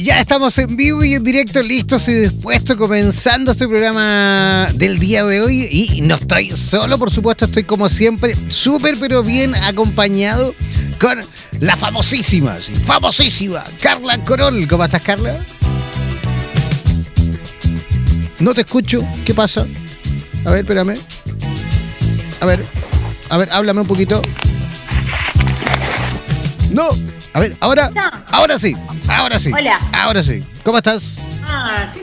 Ya estamos en vivo y en directo, listos y dispuestos, comenzando este programa del día de hoy. Y no estoy solo, por supuesto, estoy como siempre, súper pero bien acompañado con la famosísima, famosísima Carla Corol. ¿Cómo estás, Carla? No te escucho, ¿qué pasa? A ver, espérame. A ver, a ver, háblame un poquito. No, a ver, ahora, ahora sí, ahora sí. Hola. Ahora sí. ¿Cómo estás? Ah, sí,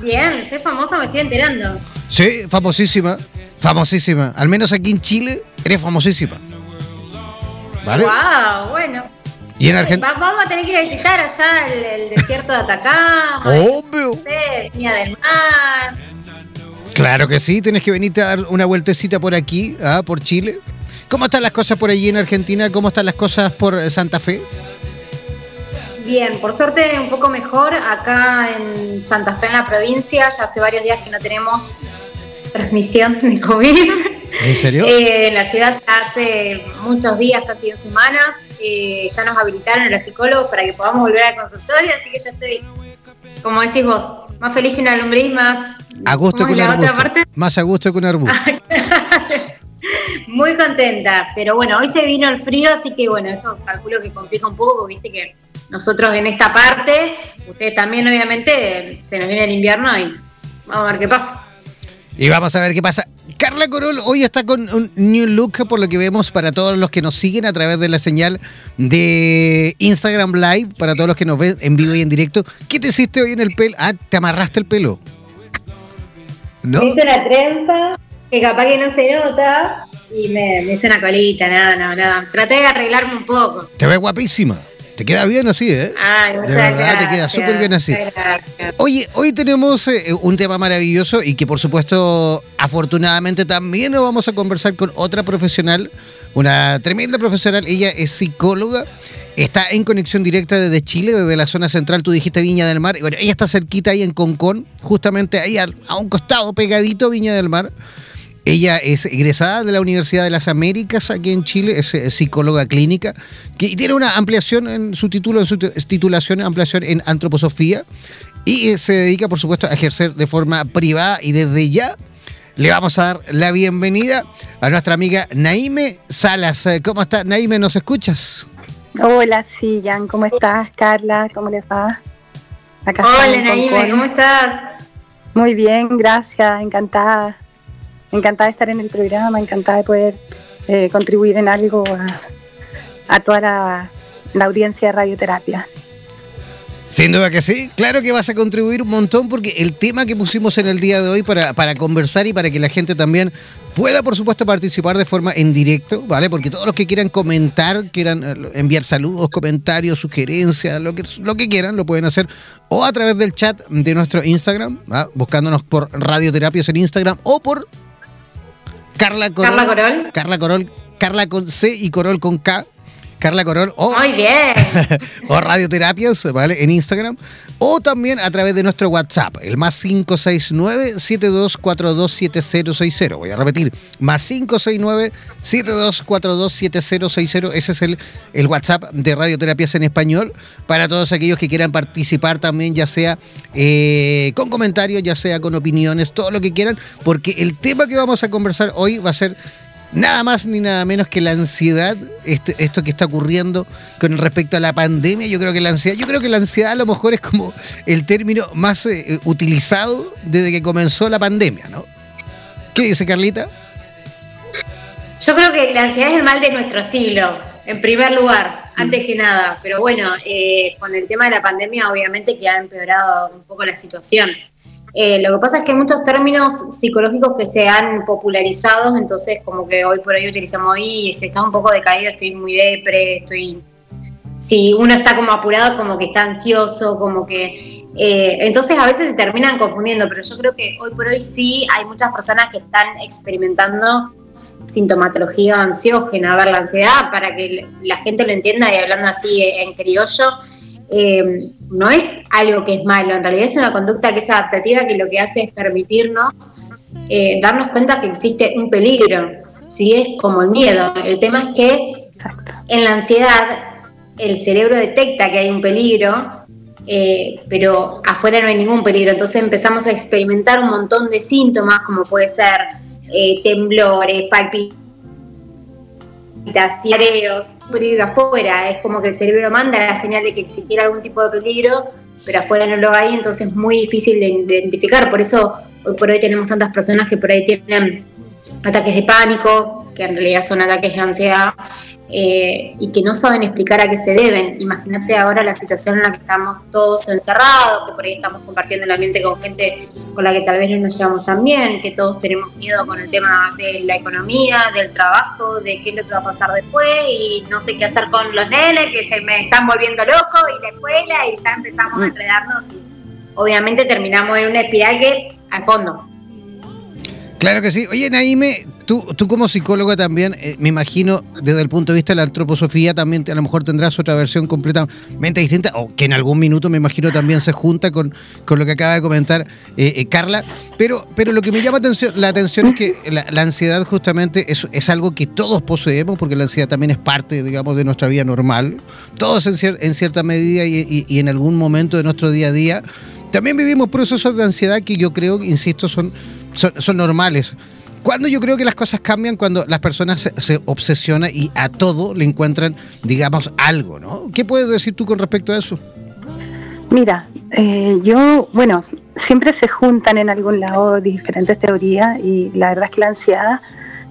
bien, soy famosa, me estoy enterando. Sí, famosísima, famosísima. Al menos aquí en Chile eres famosísima. ¿Vale? Wow, bueno. Y en Argentina. Vamos a tener que ir a visitar allá el, desierto de Atacama. Obvio. No sé, Viña del Mar. Claro que sí, tienes que venirte a dar una vueltecita por aquí, ¿ah? por Chile. ¿Cómo están las cosas por allí en Argentina? ¿Cómo están las cosas por Santa Fe? Bien, por suerte un poco mejor. Acá en Santa Fe, en la provincia, ya hace varios días que no tenemos transmisión de COVID. ¿En serio? Eh, en la ciudad ya hace muchos días, casi dos semanas, eh, ya nos habilitaron a los psicólogos para que podamos volver al consultorio, así que ya estoy, como decís vos, más feliz que una lombriz, más... A gusto que un arbusto. Más a gusto que un arbusto. Muy contenta, pero bueno, hoy se vino el frío, así que bueno, eso calculo que complica un poco, porque viste que nosotros en esta parte, ustedes también obviamente, se nos viene el invierno y vamos a ver qué pasa. Y vamos a ver qué pasa. Carla Corol hoy está con un new look, por lo que vemos para todos los que nos siguen a través de la señal de Instagram Live, para todos los que nos ven en vivo y en directo. ¿Qué te hiciste hoy en el pelo? Ah, te amarraste el pelo. ¿No? Hice la trenza, que capaz que no se nota, y me, hice una colita, nada, nada, nada. Traté de arreglarme un poco. Te ves guapísima. Te queda bien así, ¿eh? Ay, de verdad, te queda súper bien así. Oye, hoy tenemos eh, un tema maravilloso y que por supuesto, afortunadamente también nos vamos a conversar con otra profesional, una tremenda profesional. Ella es psicóloga, está en conexión directa desde Chile, desde la zona central, tú dijiste Viña del Mar. Y bueno, ella está cerquita ahí en Concón, justamente ahí a un costado, pegadito Viña del Mar. Ella es egresada de la Universidad de las Américas aquí en Chile, es, psicóloga clínica, que tiene una ampliación en su título, en su titulación, ampliación en antroposofía, y eh, se dedica, por supuesto, a ejercer de forma privada y desde ya le vamos a dar la bienvenida a nuestra amiga Naime Salas. Eh, ¿Cómo está, Naime? ¿Nos escuchas? Hola, sí, Jan, ¿cómo estás? Carla, ¿cómo les va? Hola, Naime, ¿cómo estás? Muy bien, gracias, encantada encantada de estar en el programa, encantada de poder eh, contribuir en algo a, toda la, audiencia de radioterapia. Sin duda que sí, claro que vas a contribuir un montón porque el tema que pusimos en el día de hoy para, para conversar y para que la gente también pueda, por supuesto, participar de forma en directo, ¿vale? Porque todos los que quieran comentar, quieran eh, enviar saludos, comentarios, sugerencias, lo que, lo que quieran, lo pueden hacer o a través del chat de nuestro Instagram, buscándonos por Radioterapias en Instagram o por Carla Corol. Carla Corol. Carla Corol. Carla con C y Corol con K. Carla Corón o, Muy bien. o Radioterapias, ¿vale? En Instagram. O también a través de nuestro WhatsApp, el más 569-7242-7060. Voy a repetir, más 569-7242-7060. Ese es el, el WhatsApp de Radioterapias en español para todos aquellos que quieran participar también, ya sea eh, con comentarios, ya sea con opiniones, todo lo que quieran, porque el tema que vamos a conversar hoy va a ser nada más ni nada menos que la ansiedad, este, esto que está ocurriendo con respecto a la pandemia. Yo creo que la ansiedad, yo creo que la ansiedad a lo mejor es como el término más eh, utilizado desde que comenzó la pandemia, ¿no? ¿Qué dice Carlita? Yo creo que la ansiedad es el mal de nuestro siglo, en primer lugar, antes que nada. Pero bueno, eh, con el tema de la pandemia, obviamente que ha empeorado un poco la situación. Eh, lo que pasa es que hay muchos términos psicológicos que se han popularizado, entonces como que hoy por hoy utilizamos y se está un poco decaído, estoy muy depre, estoy... Si uno está como apurado, como que está ansioso, como que... eh, entonces a veces se terminan confundiendo, pero yo creo que hoy por hoy sí hay muchas personas que están experimentando sintomatología ansiógena, a ver, la ansiedad, para que la gente lo entienda y hablando así en criollo, eh, no es algo que es malo, en realidad es una conducta que es adaptativa que lo que hace es permitirnos eh, darnos cuenta que existe un peligro, ¿sí? es como el miedo. El tema es que en la ansiedad el cerebro detecta que hay un peligro, eh, pero afuera no hay ningún peligro, entonces empezamos a experimentar un montón de síntomas como puede ser temblores, palpitaciones, peligro afuera, es como que el cerebro manda la señal de que existiera algún tipo de peligro, pero afuera no lo hay, entonces es muy difícil de identificar, por eso hoy por hoy tenemos tantas personas que por ahí tienen ataques de pánico, que en realidad son ataques de ansiedad, eh, y que no saben explicar a qué se deben. Imagínate ahora la situación en la que estamos todos encerrados, que por ahí estamos compartiendo el ambiente con gente con la que tal vez no nos llevamos tan bien, que todos tenemos miedo con el tema de la economía, del trabajo, de qué es lo que va a pasar después, y no sé qué hacer con los nenes que se me están volviendo locos, y la escuela, y ya empezamos a enredarnos y obviamente terminamos en una espiral que al fondo. Claro que sí. Oye, Naime, tú, tú como psicóloga también, eh, me imagino, desde el punto de vista de la antroposofía, también a lo mejor tendrás otra versión completamente distinta, o que en algún minuto me imagino también se junta con, con lo que acaba de comentar eh, eh, Carla. Pero, pero lo que me llama atención, la atención es que la, ansiedad justamente es, es algo que todos poseemos, porque la ansiedad también es parte, digamos, de nuestra vida normal. Todos en, cier- cierta medida y en algún momento de nuestro día a día. También vivimos procesos de ansiedad que yo creo, insisto, son, son, normales. Cuando yo creo que las cosas cambian, cuando las personas se, se obsesionan y a todo le encuentran, digamos, algo, ¿no? ¿Qué puedes decir tú con respecto a eso? Mira, eh, yo, bueno, siempre se juntan en algún lado diferentes teorías y la verdad es que la ansiedad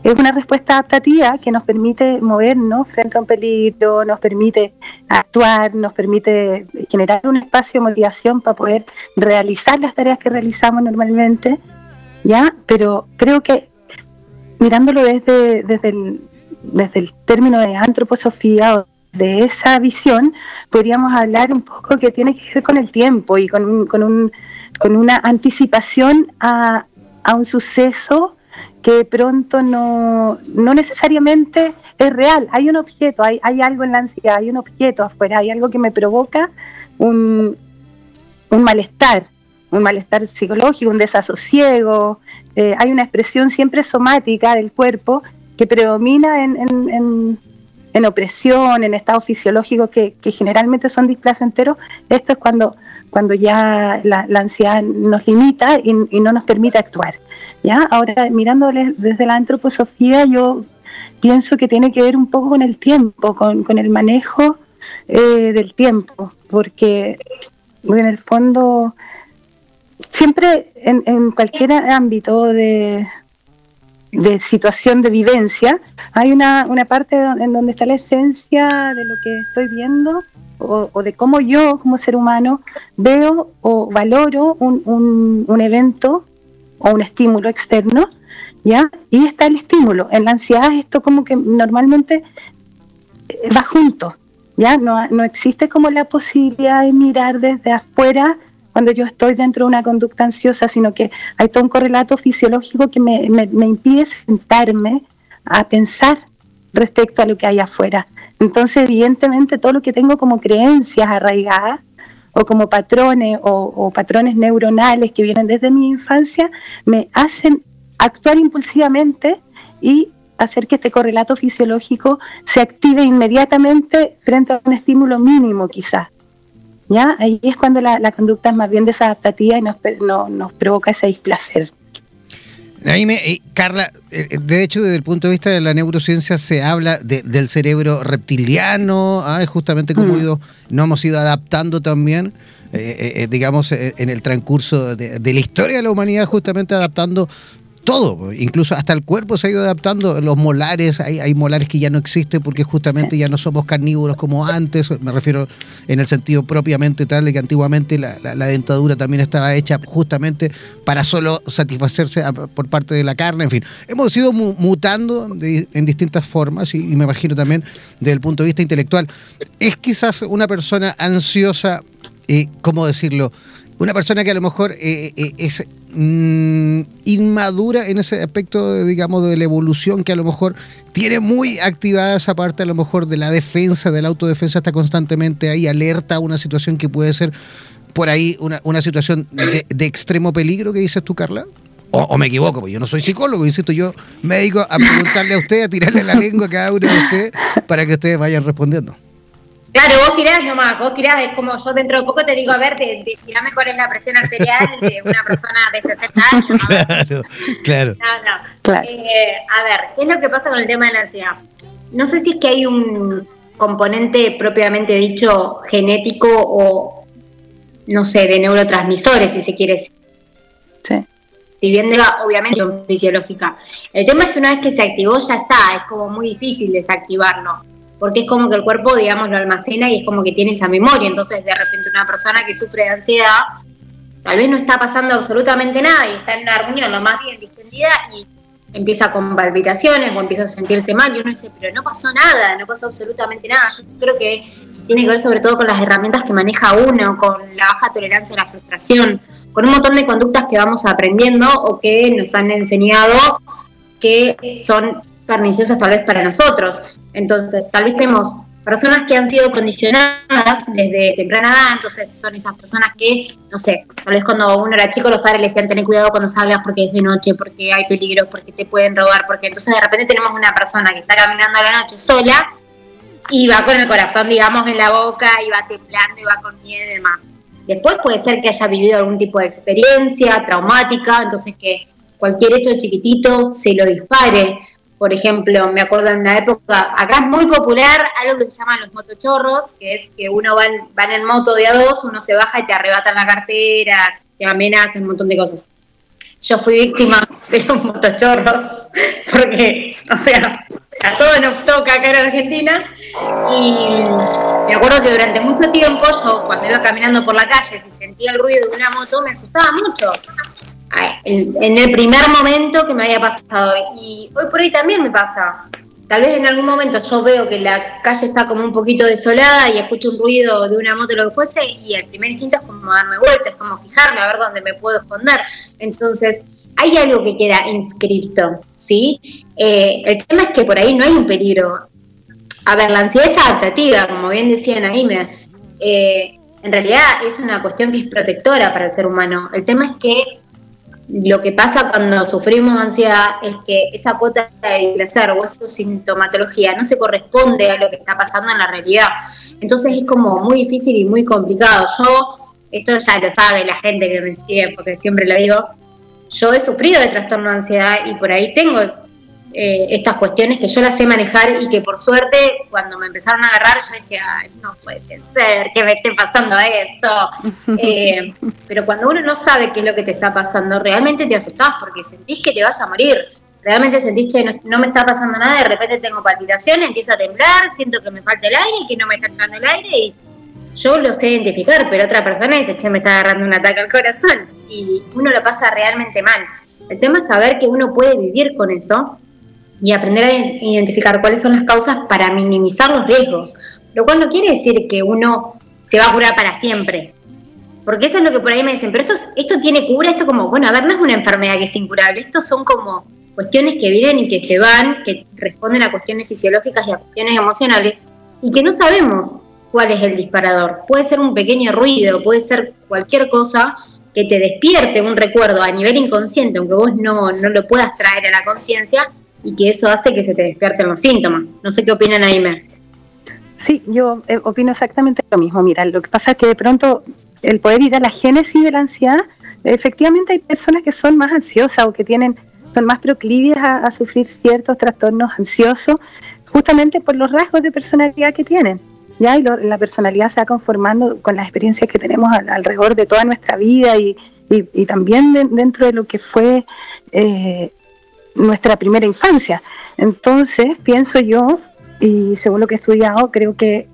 es una respuesta adaptativa que nos permite movernos frente a un peligro, nos permite actuar, nos permite generar un espacio de motivación para poder realizar las tareas que realizamos normalmente, ¿ya? Pero creo que mirándolo desde, desde, el, desde el término de antroposofía o de esa visión, podríamos hablar un poco que tiene que ver con el tiempo y con, un- con, un, con una anticipación a, a un suceso que de pronto no, no necesariamente es real. Hay un objeto, hay, hay algo en la ansiedad, hay un objeto afuera, hay algo que me provoca un, un malestar, un malestar psicológico, un desasosiego. eh, hay una expresión siempre somática del cuerpo que predomina en, en- en- opresión, en estados fisiológicos que, que generalmente son displacenteros. Esto es cuando, cuando ya la, la ansiedad nos limita y no nos permite actuar. ¿Ya? Ahora, mirándole desde la antroposofía, yo pienso que tiene que ver un poco con el tiempo, con, el manejo eh, del tiempo, porque en el fondo siempre en, en cualquier ámbito de, situación de vivencia, hay una, una parte en donde está la esencia de lo que estoy viendo o, o de cómo yo como ser humano veo o valoro un- un evento o un estímulo externo, ¿ya? Y está el estímulo. En la ansiedad esto como que normalmente eh, va junto, ¿ya? No, no existe como la posibilidad de mirar desde afuera cuando yo estoy dentro de una conducta ansiosa, sino que hay todo un correlato fisiológico que me, me- me impide sentarme a pensar respecto a lo que hay afuera. Entonces, evidentemente, todo lo que tengo como creencias arraigadas o como patrones o, patrones neuronales que vienen desde mi infancia, me hacen actuar impulsivamente y hacer que este correlato fisiológico se active inmediatamente frente a un estímulo mínimo quizás. ¿Ya? Ahí es cuando la, conducta es más bien desadaptativa y nos, nos provoca ese displacer. Eh, Carla, eh, eh, de hecho, desde el punto de vista de la neurociencia se habla del cerebro reptiliano, ah, justamente como mm. nos hemos ido adaptando también, digamos, en el transcurso de, de, la historia de la humanidad, justamente adaptando todo, incluso hasta el cuerpo se ha ido adaptando, los molares, hay, molares que ya no existen porque justamente ya no somos carnívoros como antes, me refiero en el sentido propiamente tal de que antiguamente la, dentadura también estaba hecha justamente para solo satisfacerse por parte de la carne, en fin, hemos ido mutando en distintas formas y, me imagino también desde el punto de vista intelectual. Es quizás una persona ansiosa, eh, ¿cómo decirlo? Una persona que a lo mejor eh, eh, es Mm, inmadura en ese aspecto, digamos, de la evolución, que a lo mejor tiene muy activada esa parte, a lo mejor, de la defensa, de la autodefensa, está constantemente ahí alerta a una situación que puede ser por ahí una, una situación de, extremo peligro, que dices tú, Carla? O, me equivoco, porque yo no soy psicólogo, insisto, yo me dedico a preguntarle a usted, a tirarle la lengua a cada uno de ustedes para que ustedes vayan respondiendo. Claro, vos tirás nomás, vos tirás, es como yo dentro de poco te digo, a ver, te, tirame cuál es la presión arterial de una persona de 60 años. Claro, claro. No, no. Eh, a ver, ¿qué es lo que pasa con el tema de la ansiedad? No sé si es que hay un componente propiamente dicho genético o, no sé, de neurotransmisores, si se quiere decir. Sí. Si bien de obviamente, fisiológica. El tema es que una vez que se activó ya está, es como muy difícil desactivarlo porque es como que el cuerpo, digamos, lo almacena y es como que tiene esa memoria. Entonces, de repente, una persona que sufre de ansiedad, tal vez no está pasando absolutamente nada y está en una reunión lo más bien distendida y empieza con palpitaciones o empieza a sentirse mal y uno dice, pero no pasó nada, no pasó absolutamente nada. Yo creo que tiene que ver sobre todo con las herramientas que maneja uno, con la baja tolerancia a la frustración, con un montón de conductas que vamos aprendiendo o que nos han enseñado que son perniciosas tal vez para nosotros. Entonces, tal vez tenemos personas que han sido condicionadas desde temprana edad, entonces son esas personas que, no sé, tal vez cuando uno era chico los padres le decían tener cuidado cuando salgas porque es de noche, porque hay peligros, porque te pueden robar, porque entonces de repente tenemos una persona que está caminando a la noche sola y va con el corazón, digamos, en la boca y va temblando y va con miedo y demás. Después puede ser que haya vivido algún tipo de experiencia traumática, entonces que cualquier hecho chiquitito se lo dispare por ejemplo, me acuerdo en una época, acá es muy popular algo que se llama los motochorros, que es que uno va en, va en moto de a dos, uno se baja y te arrebatan la cartera, te amenazan, un montón de cosas. Yo fui víctima de los motochorros, porque, o sea, a todos nos toca acá en Argentina. Y me acuerdo que durante mucho tiempo, yo cuando iba caminando por la calle, si sentía el ruido de una moto, me asustaba mucho en, el primer momento que me había pasado. Y hoy por hoy también me pasa. Tal vez en algún momento yo veo que la calle está como un poquito desolada y escucho un ruido de una moto o lo que fuese y el primer instinto es como darme vuelta, es como fijarme a ver dónde me puedo esconder. Entonces, hay algo que queda inscrito, ¿sí? Eh, el tema es que por ahí no hay un peligro. A ver, la ansiedad es adaptativa, como bien decía Naime. Eh, en realidad es una cuestión que es protectora para el ser humano. El tema es que lo que pasa cuando sufrimos ansiedad es que esa cuota de placer o esa sintomatología no se corresponde a lo que está pasando en la realidad. Entonces es como muy difícil y muy complicado. Yo, esto ya lo sabe la gente que me sigue, porque siempre lo digo, yo he sufrido de trastorno de ansiedad y por ahí tengo eh, estas cuestiones que yo las sé manejar y que por suerte cuando me empezaron a agarrar yo dije, Ay, no puede ser que me esté pasando esto. Eh, pero cuando uno no sabe qué es lo que te está pasando, realmente te asustás porque sentís que te vas a morir. Realmente sentís que no, me está pasando nada, de repente tengo palpitaciones, empiezo a temblar, siento que me falta el aire y que no me está entrando el aire y yo lo sé identificar, pero otra persona dice, che, me está agarrando un ataque al corazón y uno lo pasa realmente mal. El tema es saber que uno puede vivir con eso y aprender a identificar cuáles son las causas para minimizar los riesgos, lo cual no quiere decir que uno se va a curar para siempre. Porque eso es lo que por ahí me dicen, pero esto, esto tiene cura, esto como, bueno, a ver, no es una enfermedad que es incurable, estos son como cuestiones que vienen y que se van, que responden a cuestiones fisiológicas y a cuestiones emocionales, y que no sabemos cuál es el disparador. Puede ser un pequeño ruido, puede ser cualquier cosa que te despierte un recuerdo a nivel inconsciente, aunque vos no, no lo puedas traer a la conciencia, y que eso hace que se te despierten los síntomas. No sé qué opinan Aime. Sí, yo eh, opino exactamente lo mismo. Mira, lo que pasa es que de pronto el poder ir a la génesis de la ansiedad, efectivamente hay personas que son más ansiosas o que tienen son más proclives a, sufrir ciertos trastornos ansiosos, justamente por los rasgos de personalidad que tienen. ¿ya? Y la personalidad se va conformando con las experiencias que tenemos alrededor de toda nuestra vida y, y, también dentro de lo que fue eh, nuestra primera infancia. Entonces, pienso yo, y según lo que he estudiado, creo que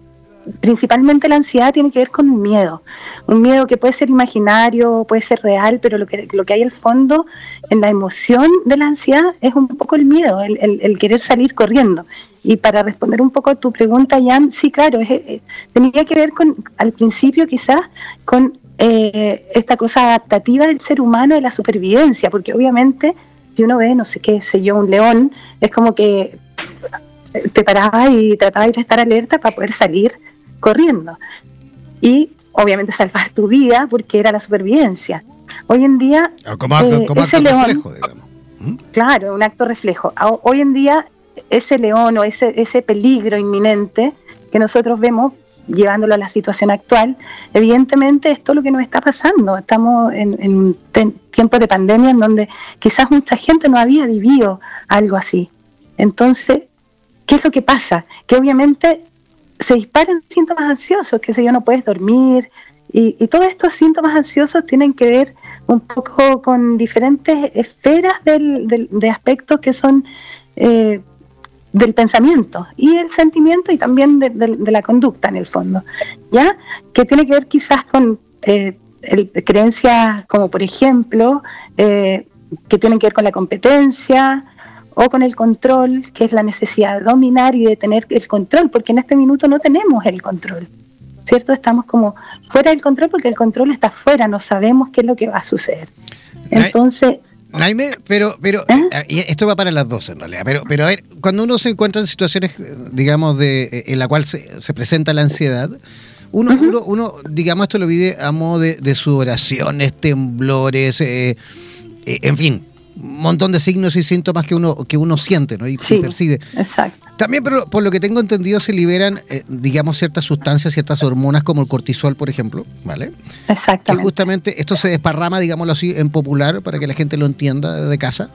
principalmente la ansiedad tiene que ver con un miedo, un miedo que puede ser imaginario, puede ser real, pero lo que, lo que hay al fondo en la emoción de la ansiedad es un poco el miedo, el, querer salir corriendo. Y para responder un poco a tu pregunta, Jan, sí, claro, es, tenía que ver con, al principio quizás, con eh, esta cosa adaptativa del ser humano de la supervivencia, porque obviamente si uno ve, no sé qué sé yo, un león, es como que te parabas y tratabas de estar alerta para poder salir corriendo. Y obviamente salvar tu vida porque era la supervivencia. Hoy en día... Como, eh, ese león, reflejo, digamos. ¿Mm? Claro, un acto reflejo. Hoy en día ese león o ese, ese peligro inminente que nosotros vemos llevándolo a la situación actual, evidentemente esto es lo que nos está pasando. Estamos en, en un tiempo de pandemia en donde quizás mucha gente no había vivido algo así. Entonces, ¿qué es lo que pasa? Que obviamente se disparan síntomas ansiosos, que sé yo, no puedes dormir, y, todos estos síntomas ansiosos tienen que ver un poco con diferentes esferas de aspectos que son eh, del pensamiento y el sentimiento y también de, la conducta en el fondo, ¿ya? Que tiene que ver quizás con eh, creencias como por ejemplo eh, que tienen que ver con la competencia, o con el control, que es la necesidad de dominar y de tener el control, porque en este minuto no tenemos el control. ¿Cierto? Estamos como fuera del control porque el control está fuera, no sabemos qué es lo que va a suceder. Entonces, Naime, pero, pero ¿Eh? Eh, esto va para las dos en realidad, pero, pero a ver, cuando uno se encuentra en situaciones, digamos, de, en la cual se, presenta la ansiedad, uno, uno, digamos, esto lo vive a modo de, de sudoraciones, temblores, eh, en fin, montón de signos y síntomas que uno, que uno siente ¿no? y, percibe. Exacto. También, pero por lo que tengo entendido, se liberan, eh, digamos, ciertas sustancias, ciertas hormonas, como el cortisol, por ejemplo, ¿vale? Exactamente. Que justamente esto se desparrama, digámoslo así, en popular, para que la gente lo entienda de casa.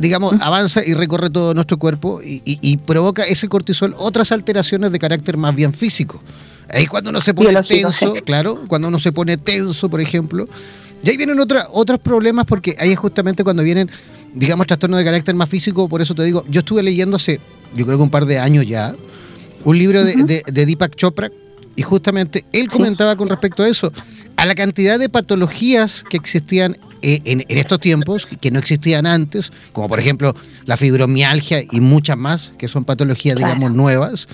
digamos, avanza y recorre todo nuestro cuerpo y, provoca ese cortisol otras alteraciones de carácter más bien físico. Ahí cuando uno se pone tenso, claro, cuando uno se pone tenso, por ejemplo, y ahí vienen otros problemas porque ahí es justamente cuando vienen, digamos, trastornos de carácter más físico. Por eso te digo, yo estuve leyendo hace, yo creo que un par de años ya, un libro de, Deepak Chopra. Y justamente él comentaba con respecto a eso, a la cantidad de patologías que existían eh, en, estos tiempos, que no existían antes, como por ejemplo la fibromialgia y muchas más, que son patologías, digamos, nuevas,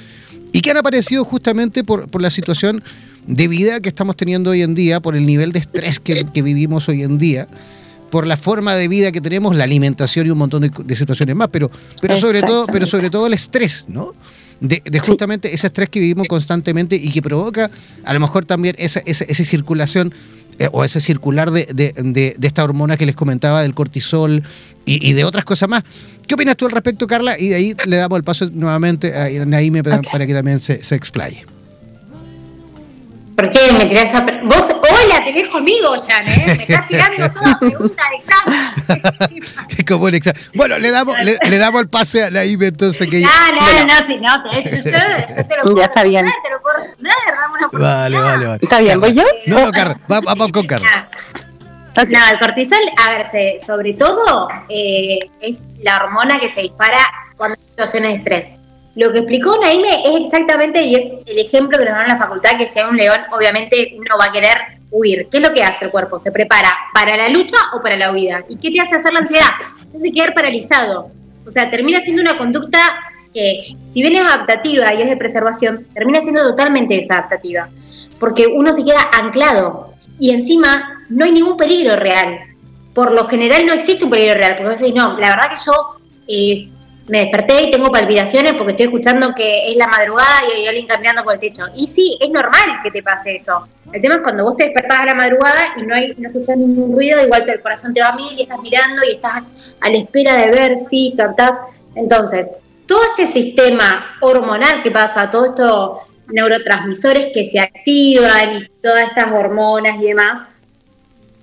y que han aparecido justamente por, por la situación de vida que estamos teniendo hoy en día, por el nivel de estrés que, vivimos hoy en día, por la forma de vida que tenemos, la alimentación y un montón de, situaciones más, pero, pero, sobre todo, pero sobre todo el estrés, ¿no? De, justamente ese estrés que vivimos constantemente y que provoca a lo mejor también esa, esa, circulación eh, o ese circular de, de, esta hormona que les comentaba, del cortisol y, de otras cosas más. ¿Qué opinas tú al respecto, Carla? Y de ahí le damos el paso nuevamente a Naime para, para que también se, se explaye. ¿Por qué me tirás a... Vos, hola, te ves conmigo, Jan, ¿eh? Me estás tirando toda pregunta de examen. Como un examen. Bueno, le damos, le, damos el pase a la IBE entonces que... No, no, no, sí, no, te, yo, yo, te lo puedo Ya está bien. te lo puedo damos una Vale, vale, vale. ¿Está bien? ¿Voy yo? No, no, Carla, vamos con Carla. No, el cortisol, a ver, se, sobre todo eh, es la hormona que se dispara cuando hay situaciones de estrés. Lo que explicó Naime es exactamente, y es el ejemplo que nos dan la facultad, que sea un león, obviamente uno va a querer huir. ¿Qué es lo que hace el cuerpo? Se prepara para la lucha o para la huida. ¿Y qué te hace hacer la ansiedad? Hace quedar paralizado. O sea, termina siendo una conducta que, si bien es adaptativa y es de preservación, termina siendo totalmente desadaptativa. Porque uno se queda anclado y encima no hay ningún peligro real. por lo general no existe un peligro real, porque vos decís, no, la verdad que yo eh, me desperté y tengo palpitaciones porque estoy escuchando que es la madrugada y hay alguien caminando por el techo. Y sí, es normal que te pase eso. El tema es cuando vos te despertás a la madrugada y no, hay, no escuchás ningún ruido, igual el corazón te va a mil y estás mirando y estás a la espera de ver si captás. Entonces, todo este sistema hormonal que pasa, todos estos neurotransmisores que se activan y todas estas hormonas y demás,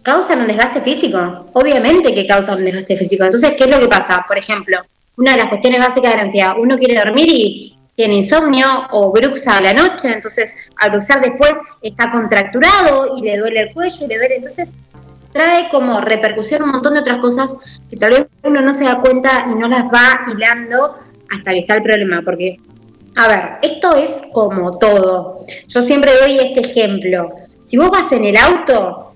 causan un desgaste físico. Obviamente que causan un desgaste físico. Entonces, ¿qué es lo que pasa? Por ejemplo, una de las cuestiones básicas de la ansiedad, uno quiere dormir y tiene insomnio o bruxa a la noche, entonces al bruxar después está contracturado y le duele el cuello y le duele, entonces trae como repercusión un montón de otras cosas que tal vez uno no se da cuenta y no las va hilando hasta que está el problema, porque, a ver, esto es como todo. Yo siempre doy este ejemplo. Si vos vas en el auto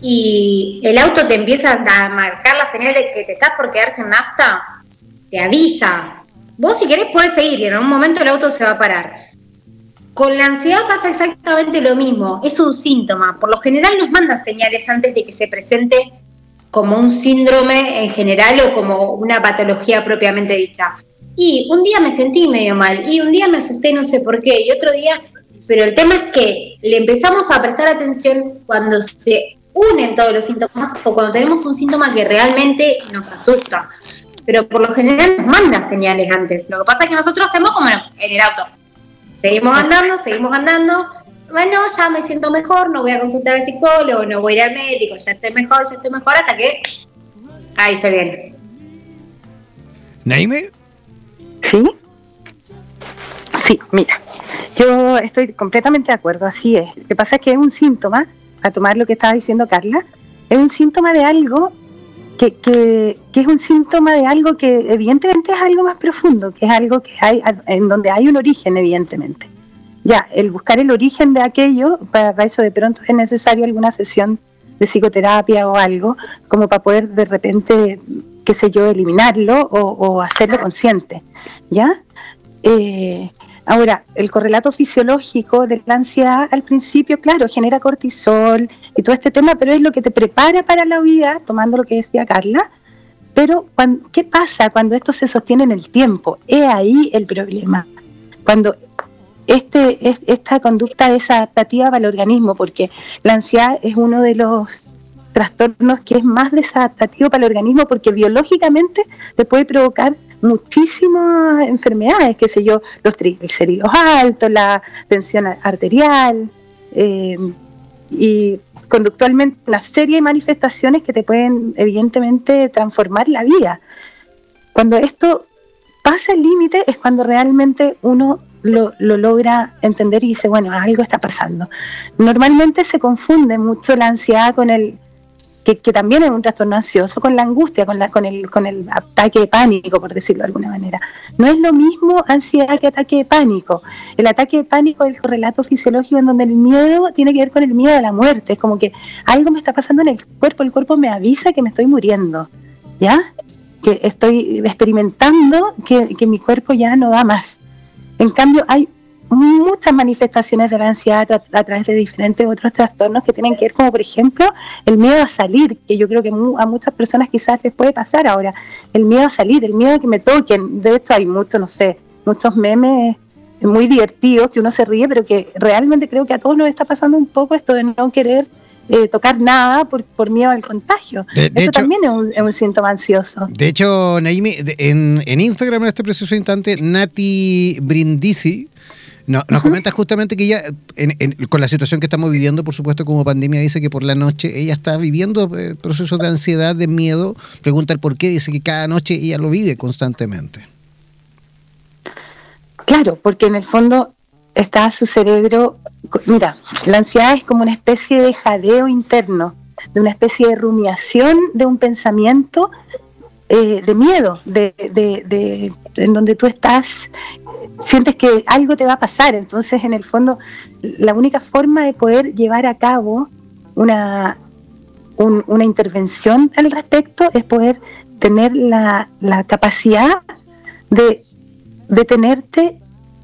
y el auto te empieza a marcar la señal de que te estás por quedarse en nafta, te avisa. Vos si querés puedes seguir y en un momento el auto se va a parar. Con la ansiedad pasa exactamente lo mismo, es un síntoma. Por lo general nos manda señales antes de que se presente como un síndrome en general o como una patología propiamente dicha. Y un día me sentí medio mal, y un día me asusté, no sé por qué, y otro día, pero el tema es que le empezamos a prestar atención cuando se unen todos los síntomas o cuando tenemos un síntoma que realmente nos asusta pero por lo general nos manda señales antes. Lo que pasa es que nosotros hacemos como en el auto. Seguimos andando, seguimos andando. Bueno, ya me siento mejor, no voy a consultar al psicólogo, no voy a ir al médico, ya estoy mejor, ya estoy mejor, hasta que ahí se viene. ¿Naime? Sí. Sí, mira, yo estoy completamente de acuerdo, así es. Lo que pasa es que es un síntoma, a tomar lo que estaba diciendo Carla, es un síntoma de algo que, que, es un síntoma de algo que evidentemente es algo más profundo, que es algo que hay en donde hay un origen, evidentemente. Ya, el buscar el origen de aquello, para eso de pronto es necesaria alguna sesión de psicoterapia o algo, como para poder de repente, qué sé yo, eliminarlo o, o hacerlo consciente. ¿Ya? Eh, Ahora, el correlato fisiológico de la ansiedad al principio, claro, genera cortisol y todo este tema, pero es lo que te prepara para la vida, tomando lo que decía Carla. Pero, ¿qué pasa cuando esto se sostiene en el tiempo? Es ahí el problema. Cuando este, esta conducta es adaptativa para el organismo, porque la ansiedad es uno de los trastornos que es más desadaptativo para el organismo porque biológicamente te puede provocar muchísimas enfermedades, qué sé yo, los triglicéridos altos, la tensión arterial eh, y conductualmente una serie de manifestaciones que te pueden evidentemente transformar la vida. Cuando esto pasa el límite es cuando realmente uno lo, lo, logra entender y dice, bueno, algo está pasando. Normalmente se confunde mucho la ansiedad con el que, también es un trastorno ansioso, con la angustia, con, la, con, el, con el ataque de pánico, por decirlo de alguna manera. No es lo mismo ansiedad que ataque de pánico. El ataque de pánico es el correlato fisiológico en donde el miedo tiene que ver con el miedo a la muerte. Es como que algo me está pasando en el cuerpo, el cuerpo me avisa que me estoy muriendo, ¿ya? Que estoy experimentando que, que mi cuerpo ya no da más. En cambio, hay muchas manifestaciones de la ansiedad a, través de diferentes otros trastornos que tienen que ver, como por ejemplo el miedo a salir, que yo creo que a muchas personas quizás les puede pasar ahora, el miedo a salir, el miedo a que me toquen, de hecho hay muchos, no sé, muchos memes muy divertidos que uno se ríe, pero que realmente creo que a todos nos está pasando un poco esto de no querer eh, tocar nada por, por, miedo al contagio. Eso también es un, es un, síntoma ansioso. De hecho, Naimi, en, en Instagram en este preciso instante, Nati Brindisi no, nos comenta justamente que ella, con la situación que estamos viviendo, por supuesto, como pandemia, dice que por la noche ella está viviendo eh, procesos de ansiedad, de miedo. Pregunta el por qué, dice que cada noche ella lo vive constantemente. Claro, porque en el fondo está su cerebro. Mira, la ansiedad es como una especie de jadeo interno, de una especie de rumiación de un pensamiento eh, de miedo, de, de, en donde tú estás, sientes que algo te va a pasar. Entonces, en el fondo, la única forma de poder llevar a cabo una, una intervención al respecto es poder tener la, la capacidad de detenerte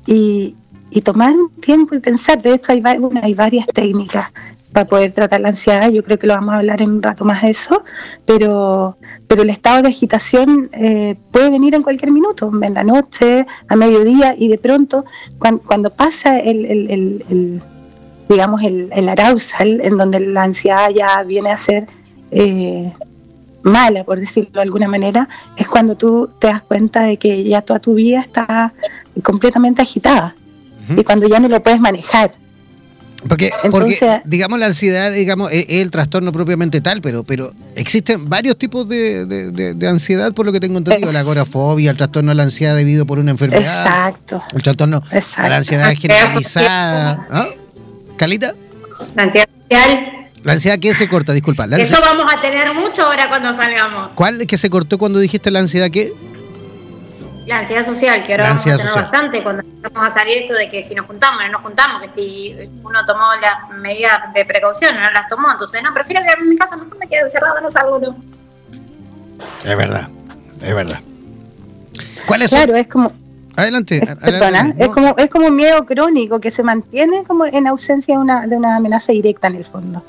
y, y tomar un tiempo y pensar. De esto hay, bueno, hay varias técnicas para poder tratar la ansiedad. Yo creo que lo vamos a hablar en un rato más de eso, pero, pero el estado de agitación eh, puede venir en cualquier minuto, en la noche, a mediodía, y de pronto, cuando, pasa el, el, el, digamos, el, el arousal, en donde la ansiedad ya viene a ser eh, mala, por decirlo de alguna manera, es cuando tú te das cuenta de que ya toda tu vida está completamente agitada y cuando ya no lo puedes manejar. Porque, digamos, la ansiedad, digamos, es, el trastorno propiamente tal, pero, pero existen varios tipos de, ansiedad, por lo que tengo entendido. La agorafobia, el trastorno de la ansiedad debido por una enfermedad. Exacto. El trastorno de la ansiedad generalizada. ¿Ah? ¿Calita? La ansiedad social. La ansiedad que se corta, disculpa. Eso vamos a tener mucho ahora cuando salgamos. ¿Cuál es que se cortó cuando dijiste la ansiedad qué? La ansiedad social, que ahora vamos a tener bastante cuando vamos a salir esto de que si nos juntamos, no nos juntamos, que si uno tomó las medidas de precaución, no las tomó, entonces no, prefiero quedarme en mi casa, mejor me quedo encerrado, no salgo, no. Es verdad, es verdad. ¿Cuál es? Claro, es como... Adelante. Perdona, es, como, es como un miedo crónico que se mantiene como en ausencia de una, de una amenaza directa en el fondo.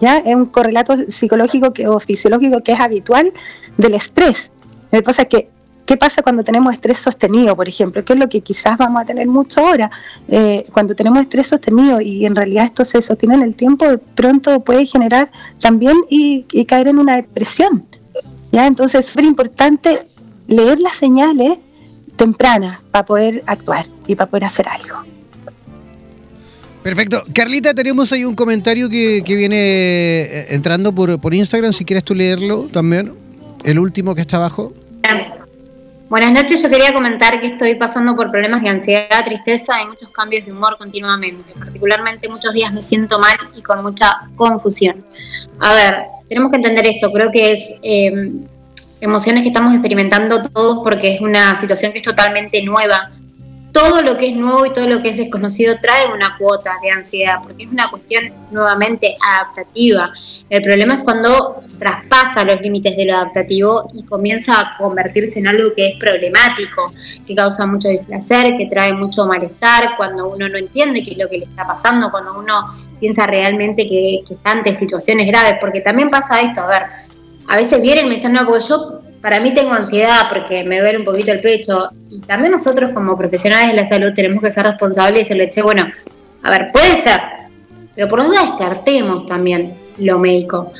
¿Ya? Es un correlato psicológico que, o fisiológico que es habitual del estrés. Lo que pasa es que ¿Qué pasa cuando tenemos estrés sostenido, por ejemplo? ¿Qué es lo que quizás vamos a tener mucho ahora? Eh, cuando tenemos estrés sostenido y en realidad esto se sostiene en el tiempo, pronto puede generar también y, caer en una depresión. ¿ya? Entonces es súper importante leer las señales tempranas para poder actuar y para poder hacer algo. Perfecto. Carlita, tenemos ahí un comentario que, viene eh, entrando por, por Instagram, si quieres tú leerlo también, el último que está abajo. Buenas noches, yo quería comentar que estoy pasando por problemas de ansiedad, tristeza y muchos cambios de humor continuamente. Particularmente muchos días me siento mal y con mucha confusión. A ver, tenemos que entender esto, creo que es eh, emociones que estamos experimentando todos porque es una situación que es totalmente nueva todo lo que es nuevo y todo lo que es desconocido trae una cuota de ansiedad, porque es una cuestión nuevamente adaptativa. El problema es cuando traspasa los límites de lo adaptativo y comienza a convertirse en algo que es problemático, que causa mucho displacer, que trae mucho malestar, cuando uno no entiende qué es lo que le está pasando, cuando uno piensa realmente que, está ante situaciones graves, porque también pasa esto, a ver, a veces vienen y me dicen, no, porque yo para mí tengo ansiedad porque me duele un poquito el pecho y también nosotros como profesionales de la salud tenemos que ser responsables y decirle, che, bueno, a ver, puede ser, pero por duda descartemos también lo médico.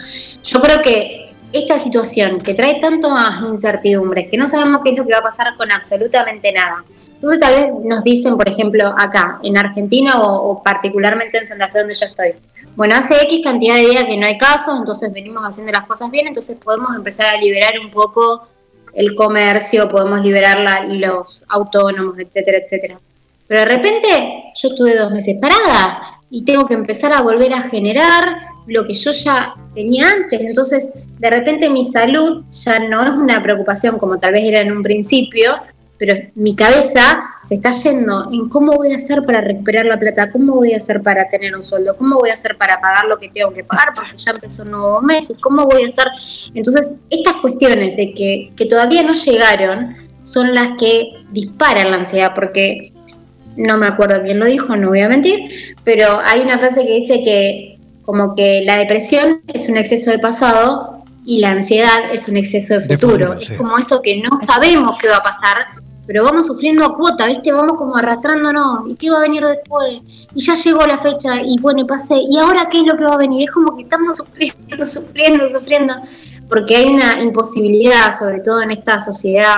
Yo creo que esta situación que trae tantas incertidumbres, que no sabemos qué es lo que va a pasar con absolutamente nada. Entonces tal vez nos dicen, por ejemplo, acá, en Argentina o particularmente en Santa Fe donde yo estoy, bueno, hace X cantidad de días que no hay casos, entonces venimos haciendo las cosas bien, entonces podemos empezar a liberar un poco el comercio, podemos liberar los autónomos, etcétera, etcétera. Pero de repente yo estuve dos meses parada y tengo que empezar a volver a generar lo que yo ya tenía antes. Entonces, de repente mi salud ya no es una preocupación como tal vez era en un principio, pero mi cabeza se está yendo en cómo voy a hacer para recuperar la plata, cómo voy a hacer para tener un sueldo, cómo voy a hacer para pagar lo que tengo que pagar, porque ya empezó un nuevo mes, cómo voy a hacer. Entonces, estas cuestiones de que, que todavía no llegaron son las que disparan la ansiedad, porque no me acuerdo quién lo dijo, no voy a mentir, pero hay una frase que dice que como que la depresión es un exceso de pasado y la ansiedad es un exceso de futuro. es como eso que no sabemos qué va a pasar, pero vamos sufriendo a cuota, ¿viste? Vamos como arrastrándonos, ¿y qué va a venir después? Y ya llegó la fecha, y bueno, y pasé, ¿y ahora qué es lo que va a venir? Es como que estamos sufriendo, sufriendo, sufriendo, porque hay una imposibilidad, sobre todo en esta sociedad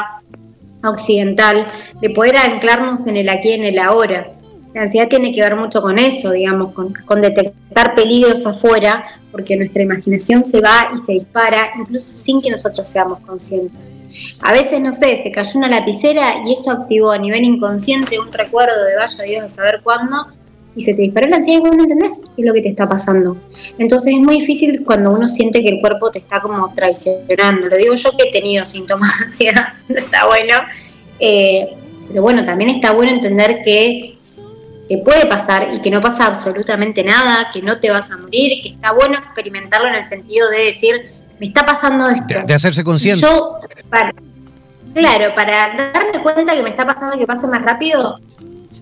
occidental, de poder anclarnos en el aquí, en el ahora. La ansiedad tiene que ver mucho con eso, digamos, con detectar peligros afuera, porque nuestra imaginación se va y se dispara, incluso sin que nosotros seamos conscientes. A veces, no sé, se cayó una lapicera y eso activó a nivel inconsciente un recuerdo de vaya Dios a saber cuándo y se te disparó la ansiedad y vos no entendés qué es lo que te está pasando. Entonces es muy difícil cuando uno siente que el cuerpo te está como traicionando. Lo digo yo que he tenido síntomas de ansiedad, está bueno. Eh, pero bueno, también está bueno entender que, que puede pasar y que no pasa absolutamente nada, que no te vas a morir, que está bueno experimentarlo en el sentido de decir, me está pasando esto. De, hacerse consciente. Yo, claro, para darme cuenta que me está pasando que pase más rápido,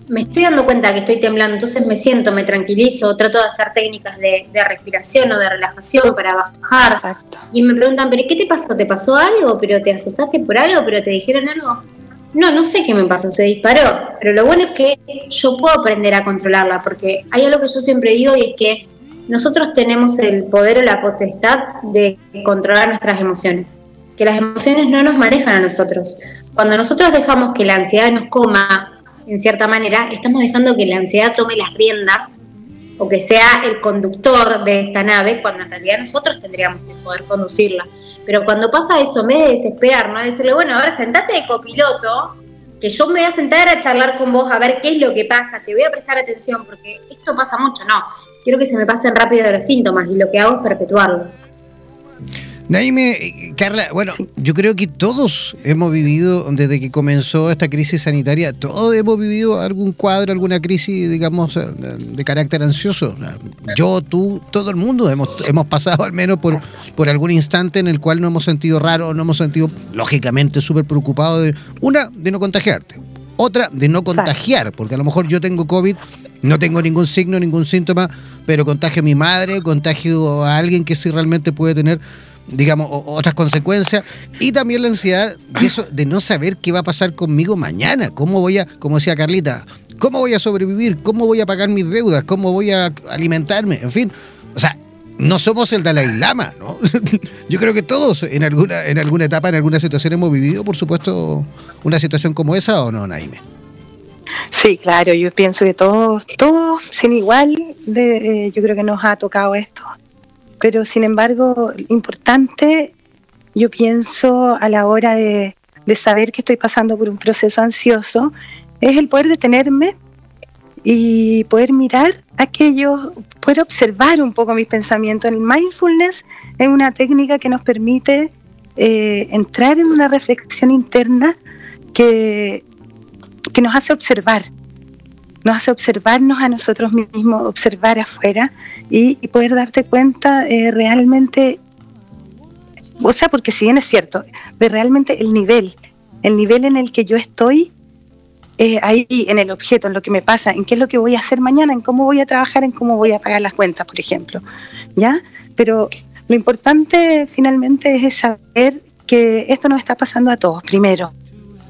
me estoy dando cuenta que estoy temblando, entonces me siento, me tranquilizo, trato de hacer técnicas de, respiración o de relajación para bajar. Y me preguntan, ¿pero qué te pasó? ¿Te pasó algo? ¿Pero te asustaste por algo? ¿Pero te dijeron algo? No, no sé qué me pasó, se disparó. Pero lo bueno es que yo puedo aprender a controlarla, porque hay algo que yo siempre digo y es que nosotros tenemos el poder o la potestad de controlar nuestras emociones. Que las emociones no nos manejan a nosotros. Cuando nosotros dejamos que la ansiedad nos coma en cierta manera, estamos dejando que la ansiedad tome las riendas o que sea el conductor de esta nave, cuando en realidad nosotros tendríamos que poder conducirla. Pero cuando pasa eso, me de desesperar, ¿no? decirle, bueno, a ver, sentate de copiloto, que yo me voy a sentar a charlar con vos, a ver qué es lo que pasa, te voy a prestar atención, porque esto pasa mucho, no. Quiero que se me pasen rápido los síntomas y lo que hago es perpetuarlo. Naime, eh, Carla, bueno, yo creo que todos hemos vivido, desde que comenzó esta crisis sanitaria, todos hemos vivido algún cuadro, alguna crisis, digamos, eh, de carácter ansioso. Yo, tú, todo el mundo hemos, hemos pasado al menos por, por algún instante en el cual nos hemos sentido raro, nos hemos sentido, lógicamente, súper preocupados de, una, de no contagiarte, otra, de no contagiar, porque a lo mejor yo tengo COVID, no tengo ningún signo, ningún síntoma, pero contagio a mi madre, contagio a alguien que sí realmente puede tener digamos, otras consecuencias. Y también la ansiedad de, eso, de no saber qué va a pasar conmigo mañana. ¿Cómo voy a, como decía Carlita, cómo voy a sobrevivir? ¿Cómo voy a pagar mis deudas? ¿Cómo voy a alimentarme? En fin, o sea, no somos el Dalai Lama, ¿no? Yo creo que todos en alguna, en alguna etapa, en alguna situación hemos vivido, por supuesto, una situación como esa, ¿o no, Naime? Sí, claro, yo pienso que todos, todos, sin igual, de, eh, yo creo que nos ha tocado esto pero sin embargo, importante, yo pienso a la hora de, saber que estoy pasando por un proceso ansioso, es el poder detenerme y poder mirar aquello, poder observar un poco mis pensamientos. El mindfulness es una técnica que nos permite eh, entrar en una reflexión interna que, que nos hace observar, nos hace observarnos a nosotros mismos, observar afuera y, poder darte cuenta eh, realmente, o sea, porque si bien es cierto, de realmente el nivel, el nivel en el que yo estoy eh, ahí en el objeto, en lo que me pasa, en qué es lo que voy a hacer mañana, en cómo voy a trabajar, en cómo voy a pagar las cuentas, por ejemplo, ¿ya? Pero lo importante finalmente es saber que esto nos está pasando a todos, primero,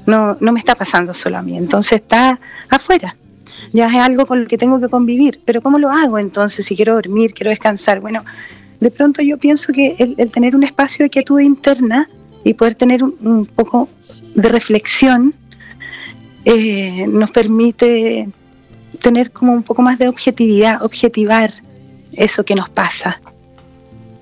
no, no me está pasando solo a mí, entonces está afuera, ya es algo con lo que tengo que convivir. Pero ¿cómo lo hago entonces si quiero dormir, quiero descansar? Bueno, de pronto yo pienso que el, tener un espacio de quietud interna y poder tener un, poco de reflexión eh, nos permite tener como un poco más de objetividad, objetivar eso que nos pasa.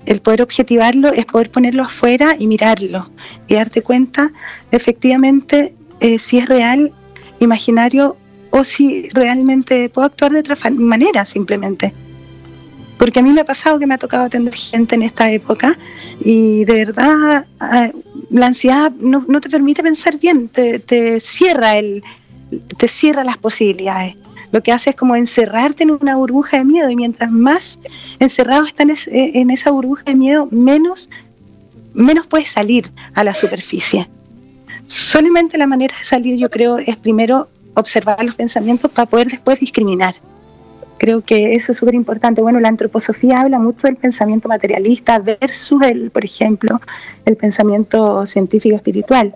El poder objetivarlo es poder ponerlo afuera y mirarlo y darte cuenta efectivamente eh, si es real, imaginario o si realmente puedo actuar de otra manera simplemente. Porque a mí me ha pasado que me ha tocado atender gente en esta época y de verdad ah, la ansiedad no, te permite pensar bien, te, cierra el, te cierra las posibilidades. Lo que hace es como encerrarte en una burbuja de miedo y mientras más encerrados están en esa burbuja de miedo, menos, menos puedes salir a la superficie. Solamente la manera de salir, yo creo, es primero observar los pensamientos para poder después discriminar. Creo que eso es súper importante. Bueno, la antroposofía habla mucho del pensamiento materialista versus, el, por ejemplo, el pensamiento científico espiritual.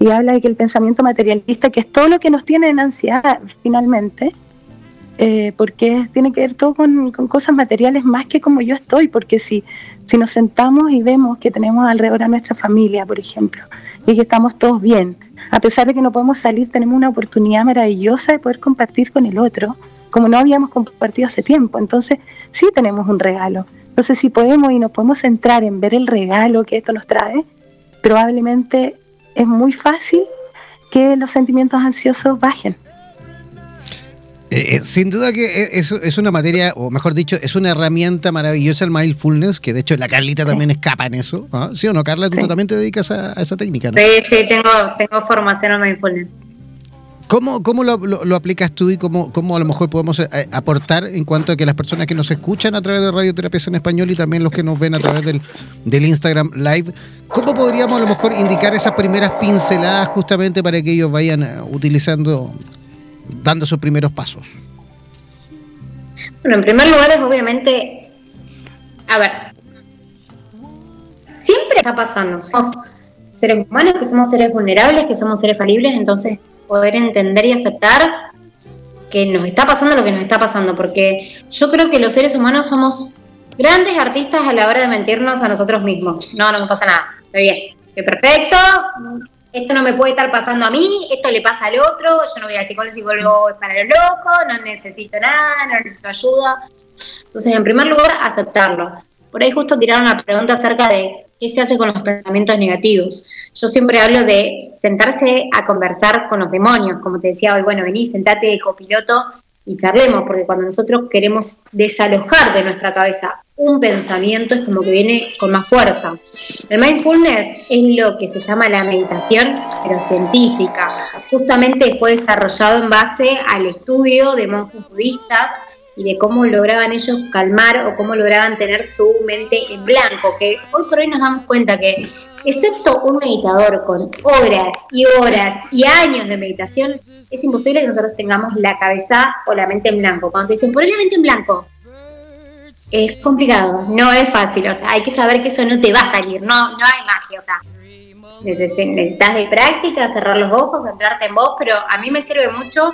Y habla de que el pensamiento materialista, que es todo lo que nos tiene en ansiedad finalmente, eh, porque tiene que ver todo con, cosas materiales más que como yo estoy, porque si, si nos sentamos y vemos que tenemos alrededor a nuestra familia, por ejemplo, y que estamos todos bien, a pesar de que no podemos salir, tenemos una oportunidad maravillosa de poder compartir con el otro, como no habíamos compartido hace tiempo. Entonces, sí tenemos un regalo. Entonces, si podemos y nos podemos centrar en ver el regalo que esto nos trae, probablemente es muy fácil que los sentimientos ansiosos bajen. Eh, eh, sin duda que e, es, es, una materia, o mejor dicho, es una herramienta maravillosa el mindfulness, que de hecho la Carlita también escapa en eso. ¿ah? ¿Sí o no, Carla? Tú también te dedicas a, esa técnica, ¿no? Sí, sí, tengo, tengo formación en mindfulness. ¿Cómo, cómo lo, aplicas tú y cómo, cómo a lo mejor podemos eh, aportar en cuanto a que las personas que nos escuchan a través de Radioterapias en Español y también los que nos ven a través del, del Instagram Live, cómo podríamos a lo mejor indicar esas primeras pinceladas justamente para que ellos vayan utilizando dando sus primeros pasos? Bueno, en primer lugar es obviamente, a ver, siempre está pasando, somos seres humanos, que somos seres vulnerables, que somos seres falibles, entonces poder entender y aceptar que nos está pasando lo que nos está pasando, porque yo creo que los seres humanos somos grandes artistas a la hora de mentirnos a nosotros mismos. No, no me pasa nada, estoy bien, estoy perfecto, esto no me puede estar pasando a mí, esto le pasa al otro, yo no voy a psicólogo si vuelvo para lo loco, no necesito nada, no necesito ayuda. Entonces, en primer lugar, aceptarlo. Por ahí justo tiraron una pregunta acerca de qué se hace con los pensamientos negativos. Yo siempre hablo de sentarse a conversar con los demonios, como te decía hoy, bueno, vení, sentate de copiloto y charlemos, porque cuando nosotros queremos desalojar de nuestra cabeza un pensamiento es como que viene con más fuerza. El mindfulness es lo que se llama la meditación, pero científica. Justamente fue desarrollado en base al estudio de monjes budistas y de cómo lograban ellos calmar o cómo lograban tener su mente en blanco, que hoy por hoy nos damos cuenta que excepto un meditador con horas y horas y años de meditación, es imposible que nosotros tengamos la cabeza o la mente en blanco. Cuando te dicen, poner la mente en blanco, es complicado, no es fácil, o sea, hay que saber que eso no te va a salir, no, no hay magia, o sea, necesitas de práctica, cerrar los ojos, centrarte en vos, pero a mí me sirve mucho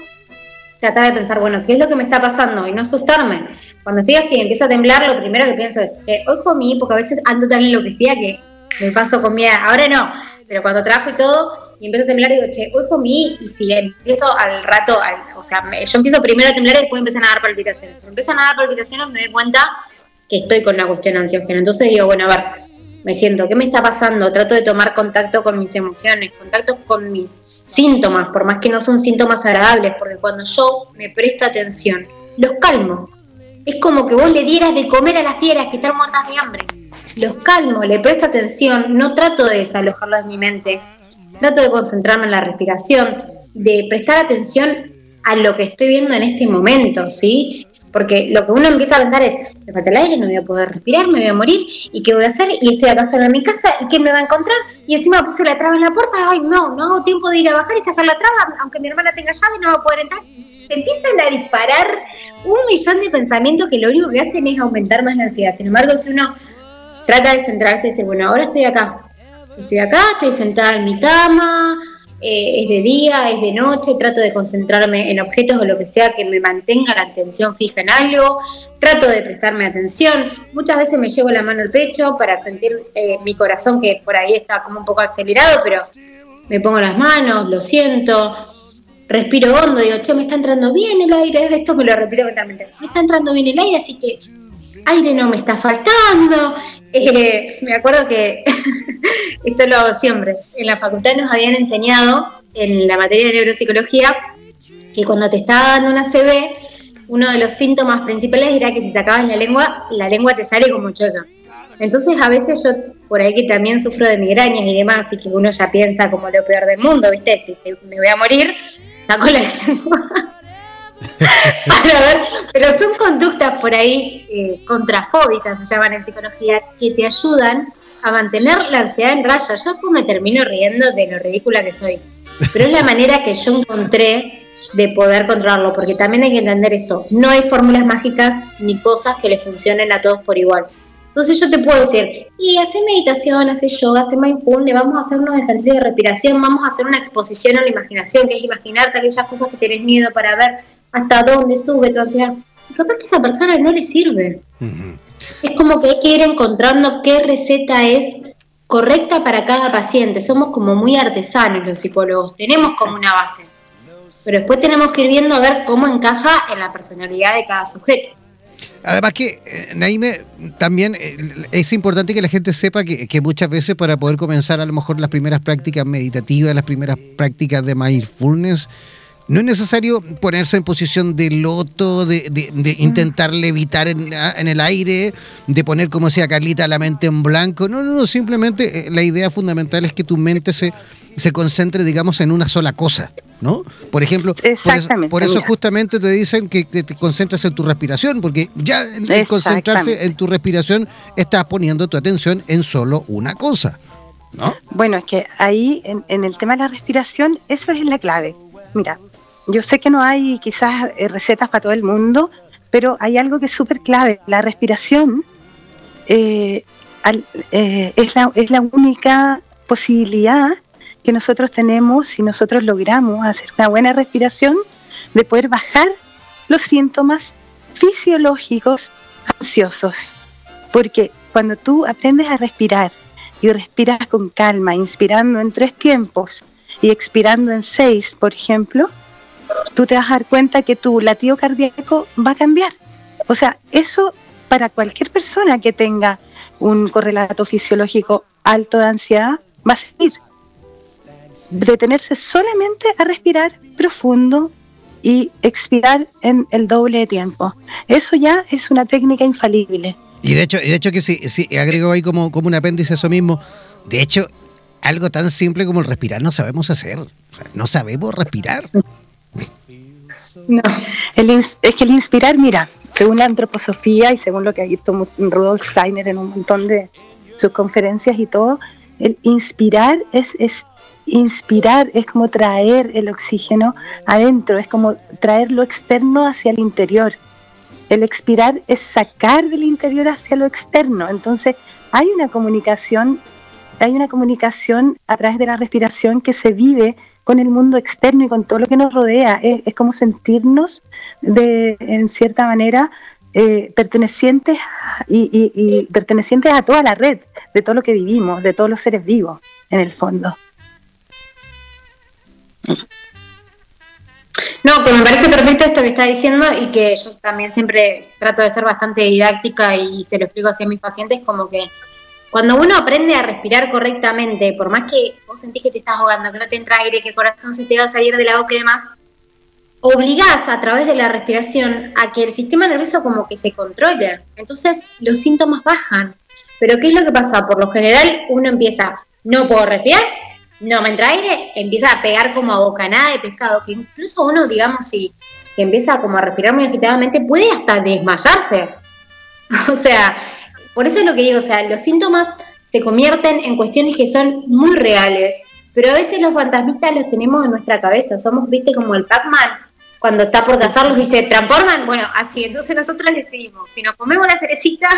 tratar de pensar, bueno, ¿qué es lo que me está pasando? Y no asustarme. Cuando estoy así, empiezo a temblar, lo primero que pienso es que hoy comí, porque a veces ando tan enloquecida que me paso comida, ahora no, pero cuando trabajo y todo, y empiezo a temblar y digo, che, hoy comí, y si empiezo al rato, o sea, yo empiezo primero a temblar y después empezar a dar palpitaciones. Si empiezan a dar palpitaciones me doy cuenta que estoy con la cuestión ansiógena. Entonces digo, bueno, a ver, me siento, ¿qué me está pasando? Trato de tomar contacto con mis emociones, contacto con mis síntomas, por más que no son síntomas agradables, porque cuando yo me presto atención, los calmo. Es como que vos le dieras de comer a las fieras que están muertas de hambre. Los calmo, le presto atención, no trato de desalojarlo de mi mente, trato de concentrarme en la respiración, de prestar atención a lo que estoy viendo en este momento, ¿sí? Porque lo que uno empieza a pensar es, me falta el aire, no voy a poder respirar, me voy a morir, ¿y qué voy a hacer? Y estoy acá sola en mi casa, ¿y quién me va a encontrar? Y encima puse la traba en la puerta, ay no, no hago tiempo de ir a bajar y sacar la traba, aunque mi hermana tenga llave no va a poder entrar. Se empiezan a disparar un millón de pensamientos que lo único que hacen es aumentar más la ansiedad. Sin embargo, si uno trata de centrarse y decir, bueno, ahora estoy acá, estoy acá, estoy sentada en mi cama, eh, es de día, es de noche, trato de concentrarme en objetos o lo que sea que me mantenga la atención fija en algo, trato de prestarme atención, muchas veces me llevo la mano al pecho para sentir eh, mi corazón que por ahí está como un poco acelerado, pero me pongo las manos, lo siento, respiro hondo, digo, che, me está entrando bien el aire, esto me lo repito mentalmente, me está entrando bien el aire, así que aire no me está faltando. Eh, me acuerdo que esto lo hago siempre. En la facultad nos habían enseñado, en la materia de neuropsicología, que cuando te estaba dando una CB, uno de los síntomas principales era que si sacabas la lengua, la lengua te sale como chueca. Entonces a veces yo, por ahí que también sufro de migrañas y demás, y que uno ya piensa como lo peor del mundo, ¿viste? Me voy a morir, saco la lengua Pero son conductas por ahí eh, contrafóbicas, se llaman en psicología, que te ayudan a mantener la ansiedad en raya. Yo después me termino riendo de lo ridícula que soy, pero es la manera que yo encontré de poder controlarlo, porque también hay que entender esto, no hay fórmulas mágicas ni cosas que le funcionen a todos por igual. Entonces yo te puedo decir, y hace meditación, hace yoga, hace mindfulness, vamos a hacer unos ejercicios de respiración, vamos a hacer una exposición a la imaginación, que es imaginarte aquellas cosas que tienes miedo para ver hasta dónde sube ansiedad. Y capaz que esa persona no le sirve. Es como que hay que ir encontrando qué receta es correcta para cada paciente. Somos como muy artesanos los psicólogos, tenemos como una base. Pero después tenemos que ir viendo a ver cómo encaja en la personalidad de cada sujeto. Además que, eh, Naime, también eh, es importante que la gente sepa que, que, muchas veces para poder comenzar a lo mejor las primeras prácticas meditativas, las primeras prácticas de mindfulness, no es necesario ponerse en posición de loto, de, mm. intentar levitar en, el aire, de poner, como decía Carlita, la mente en blanco. No, no, no, simplemente eh, la idea fundamental es que tu mente se, se concentre, digamos, en una sola cosa, ¿no? Por ejemplo, por eso, justamente te dicen que te, concentres en tu respiración, porque ya en concentrarse en tu respiración estás poniendo tu atención en solo una cosa, ¿no? Bueno, es que ahí, en, en el tema de la respiración, eso es la clave. Mira, yo sé que no hay quizás eh, recetas para todo el mundo, pero hay algo que es súper clave. La respiración eh, eh, es, la, es la única posibilidad que nosotros tenemos si nosotros logramos hacer una buena respiración de poder bajar los síntomas fisiológicos ansiosos. Porque cuando tú aprendes a respirar y respiras con calma, inspirando en tres tiempos y expirando en seis, por ejemplo, tú te vas a dar cuenta que tu latido cardíaco va a cambiar. O sea, eso para cualquier persona que tenga un correlato fisiológico alto de ansiedad va a servir. Detenerse solamente a respirar profundo y expirar en el doble de tiempo. Eso ya es una técnica infalible. Y de hecho, de hecho que si, si agrego ahí como, como un apéndice eso mismo, de hecho, algo tan simple como el respirar no sabemos hacer. no sabemos respirar. No, es que el inspirar, mira, según la antroposofía y según lo que ha visto Rudolf Steiner en un montón de sus conferencias y todo, el inspirar es, es inspirar, es como traer el oxígeno adentro, es como traer lo externo hacia el interior. El expirar es sacar del interior hacia lo externo. Entonces, hay una comunicación, hay una comunicación a través de la respiración que se vive con el mundo externo y con todo lo que nos rodea. Es, como sentirnos de, en cierta manera, eh, pertenecientes y, pertenecientes a toda la red, de todo lo que vivimos, de todos los seres vivos, en el fondo. No, que me parece perfecto esto que está diciendo y que yo también siempre trato de ser bastante didáctica y se lo explico así a mis pacientes, como que cuando uno aprende a respirar correctamente, por más que vos sentís que te estás ahogando, que no te entra aire, que el corazón se te va a salir de la boca y demás, obligás a través de la respiración a que el sistema nervioso como que se controle. Entonces los síntomas bajan. Pero ¿qué es lo que pasa? Por lo general uno empieza, no puedo respirar, no me entra aire, empieza a pegar como a bocanada de pescado, que incluso uno, digamos, si, si empieza como a respirar muy agitadamente, puede hasta desmayarse. o sea, por eso es lo que digo, o sea, los síntomas se convierten en cuestiones que son muy reales, pero a veces los fantasmitas los tenemos en nuestra cabeza, somos, viste, como el Pac-Man, cuando está por cazarlos y se transforman, bueno, así, entonces nosotros decidimos si nos comemos la cerecita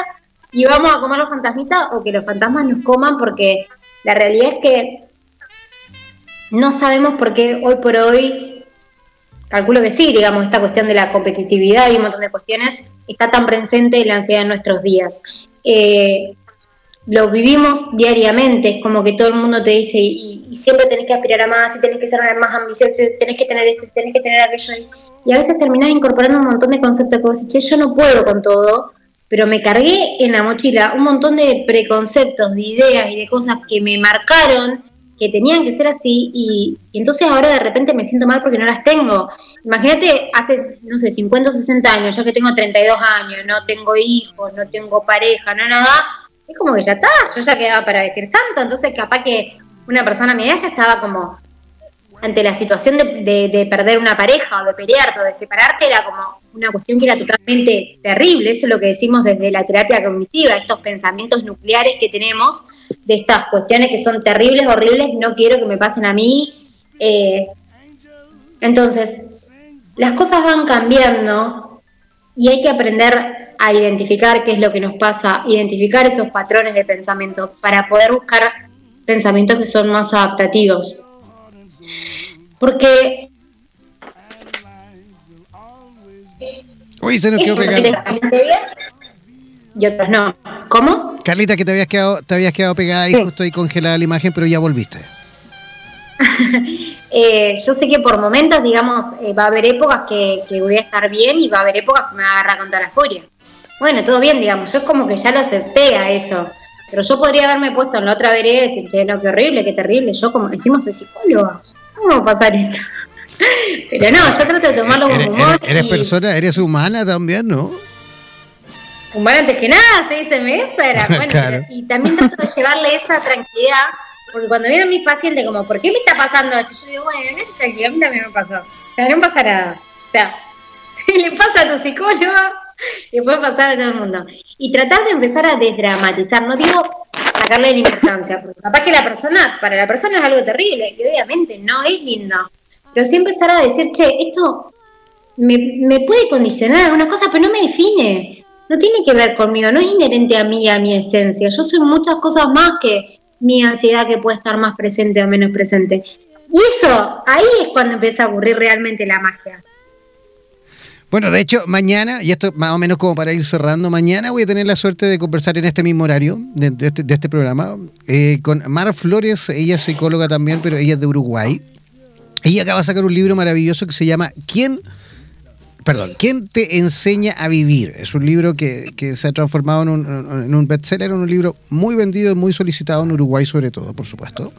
y vamos a comer los fantasmitas o que los fantasmas nos coman porque la realidad es que no sabemos por qué hoy por hoy, calculo que sí, digamos, esta cuestión de la competitividad y un montón de cuestiones está tan presente la ansiedad en nuestros días. Eh, lo vivimos diariamente, es como que todo el mundo te dice y, siempre tenés que aspirar a más y tenés que ser más ambicioso, tenés que tener esto, tenés que tener aquello. Y a veces terminás incorporando un montón de conceptos que vos decís, yo no puedo con todo, pero me cargué en la mochila un montón de preconceptos, de ideas y de cosas que me marcaron que tenían que ser así y, entonces ahora de repente me siento mal porque no las tengo. Imagínate, hace, no sé, 50 o 60 años, yo que tengo 32 años, no tengo hijos, no tengo pareja, no nada, es como que ya está, yo ya quedaba para vestir santo, entonces capaz que una persona media ya estaba como ante la situación de, perder una pareja o de pelearte o de separarte era como una cuestión que era totalmente terrible. Eso es lo que decimos desde la terapia cognitiva, estos pensamientos nucleares que tenemos de estas cuestiones que son terribles, horribles, no quiero que me pasen a mí. Eh, entonces, las cosas van cambiando y hay que aprender a identificar qué es lo que nos pasa, identificar esos patrones de pensamiento para poder buscar pensamientos que son más adaptativos. Porque... Uy, se nos quedó pegado. Y otros no. ¿Cómo? Carlita, que te habías quedado, te habías quedado pegada y justo ahí congelada la imagen, pero ya volviste. Eh, yo sé que por momentos, digamos, eh, va a haber épocas que, voy a estar bien y va a haber épocas que me va a agarrar contra la furia. Bueno, todo bien, digamos, yo es como que ya lo acepté a eso. Pero yo podría haberme puesto en la otra vereda y decir, che, no, qué horrible, qué terrible. Yo, como decimos, soy psicóloga. ¿Cómo va a pasar esto? Pero no, yo trato de tomarlo como humor. Eres, persona, eres humana también, ¿no? Humana antes que nada, se dice mesa, era bueno. y también trato de llevarle esa tranquilidad, porque cuando vienen mis pacientes, como, ¿por qué me está pasando esto? Yo digo, bueno, no tranquila, a mí también me pasó. O sea, no pasa nada. O sea, si le pasa a tu psicólogo, le puede pasar a todo el mundo. Y tratar de empezar a desdramatizar, no digo sacarle la importancia, porque capaz que la persona, para la persona es algo terrible, y obviamente no es lindo. pero sí empezar a decir, che, esto me, me puede condicionar algunas cosas, pero no me define. No tiene que ver conmigo, no es inherente a mí, a mi esencia. Yo soy muchas cosas más que mi ansiedad que puede estar más presente o menos presente. Y eso, ahí es cuando empieza a ocurrir realmente la magia. Bueno, de hecho, mañana, y esto más o menos como para ir cerrando, mañana voy a tener la suerte de conversar en este mismo horario de, este, este, programa eh, con Mar Flores, ella es psicóloga también, pero ella es de Uruguay. Ella acaba de sacar un libro maravilloso que se llama ¿Quién perdón, ¿quién te enseña a vivir? Es un libro que, se ha transformado en un, en un bestseller, un libro muy vendido, muy solicitado en Uruguay sobre todo, por supuesto.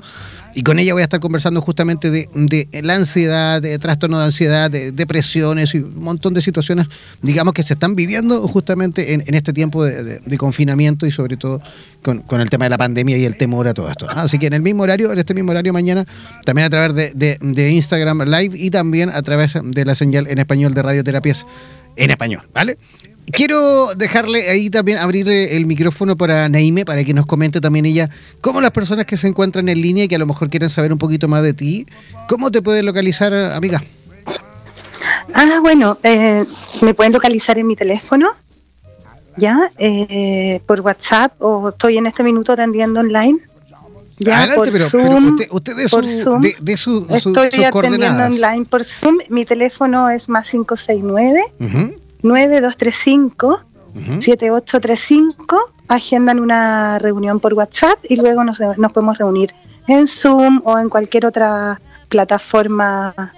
Y con ella voy a estar conversando justamente de, la ansiedad, de trastorno de ansiedad, de depresiones y un montón de situaciones, digamos, que se están viviendo justamente en, este tiempo de, confinamiento y sobre todo con, el tema de la pandemia y el temor a todo esto. Así que en el mismo horario, en este mismo horario mañana, también a través de, Instagram Live y también a través de la señal en español de radioterapias en español, ¿vale? Quiero dejarle ahí también abrir eh, el micrófono para Naime, para que nos comente también ella cómo las personas que se encuentran en línea y que a lo mejor quieren saber un poquito más de ti, ¿cómo te pueden localizar, amiga? Ah, bueno, eh, me pueden localizar en mi teléfono, ya, eh, por WhatsApp o estoy en este minuto atendiendo online. Ya, Adelante, pero, usted, de, su, de, su, Estoy atendiendo online por Zoom. Mi teléfono es más 569 9235 7835 agendan una reunión por WhatsApp y luego nos, nos podemos reunir en Zoom o en cualquier otra plataforma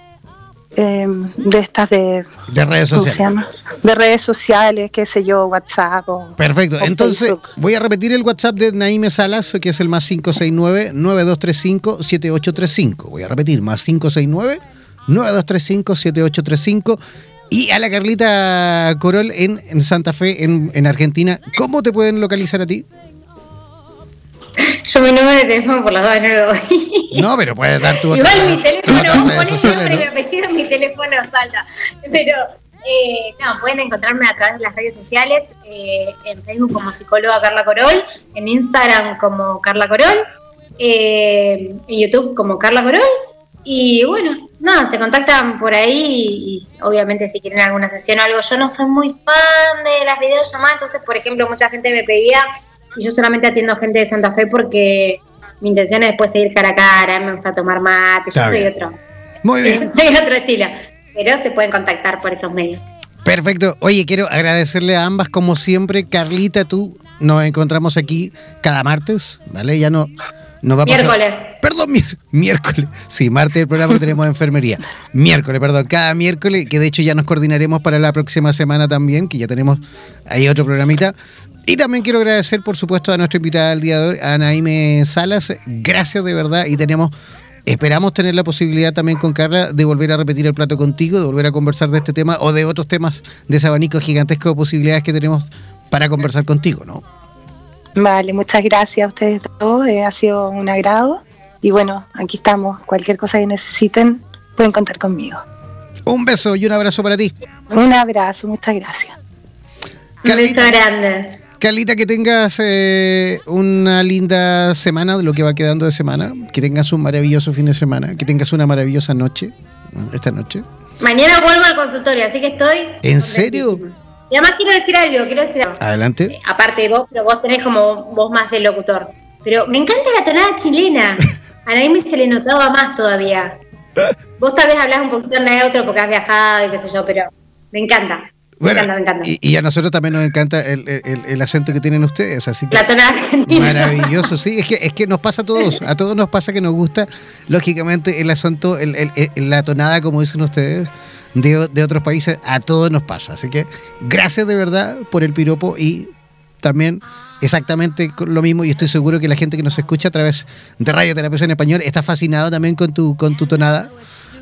em, de estas de, de redes sociales. De redes sociales, qué sé yo, WhatsApp o Perfecto. Entonces, voy a repetir el WhatsApp de Naime Salas, que es el más 569-9235-7835. Voy a repetir, más 569-9235-7835 y a la Carlita Corol en, Santa Fe, en, Argentina. ¿Cómo te pueden localizar a ti? Yo mi número de teléfono por las dos no lo doy. No, pero puedes dar tu Igual mi teléfono, pones nombre y apellido, mi teléfono salta. Pero eh, no, pueden encontrarme a través de las redes sociales, eh, en Facebook como psicóloga Carla Corol, en Instagram como Carla Corol, eh, en YouTube como Carla Corol y bueno, nada, se contactan por ahí y, obviamente si quieren alguna sesión o algo, yo no soy muy fan de las videollamadas, entonces por ejemplo mucha gente me pedía y yo solamente atiendo gente de Santa Fe porque mi intención es después seguir cara a cara, me gusta tomar mate, yo soy otro. Muy bien. soy otro estilo, pero se pueden contactar por esos medios. Perfecto. Oye, quiero agradecerle a ambas como siempre. Carlita, tú nos encontramos aquí cada martes, ¿vale? Ya no miércoles. Perdón, miércoles. Sí, martes el programa que tenemos de enfermería. Miércoles, perdón, cada miércoles, que de hecho ya nos coordinaremos para la próxima semana también, que ya tenemos ahí otro programita. Y también quiero agradecer, por supuesto, a nuestra invitada del día de hoy, a Naime Salas. Gracias de verdad y tenemos Esperamos tener la posibilidad también con Carla de volver a repetir el plato contigo, de volver a conversar de este tema o de otros temas de ese abanico gigantesco de posibilidades que tenemos para conversar contigo, ¿no? Vale, muchas gracias a ustedes todos, eh, ha sido un agrado y bueno, aquí estamos, cualquier cosa que necesiten pueden contar conmigo. Un beso y un abrazo para ti. Un abrazo, muchas gracias. un beso grande. Carlita, que tengas eh, una linda semana de lo que va quedando de semana, que tengas un maravilloso fin de semana, que tengas una maravillosa noche, esta noche. Mañana vuelvo al consultorio, así que estoy... ¿En serio? Y además quiero decir algo, quiero decir algo. Adelante. Eh, aparte de vos, pero vos tenés como voz más de locutor. Pero me encanta la tonada chilena. A nadie se le notaba más todavía. Vos tal vez hablás un poquito neutro porque has viajado y qué sé yo, pero me encanta. Me encanta, me encanta. Y, a nosotros también nos encanta el, el, acento que tienen ustedes, así La tonada argentina. Maravilloso, sí. Es que, es que nos pasa a todos. A todos nos pasa que nos gusta, lógicamente, el acento, la tonada, como dicen ustedes de, otros países, a todos nos pasa. Así que gracias de verdad por el piropo y también exactamente lo mismo y estoy seguro que la gente que nos escucha a través de Radio Terapia en Español está fascinado también con tu, con tu tonada.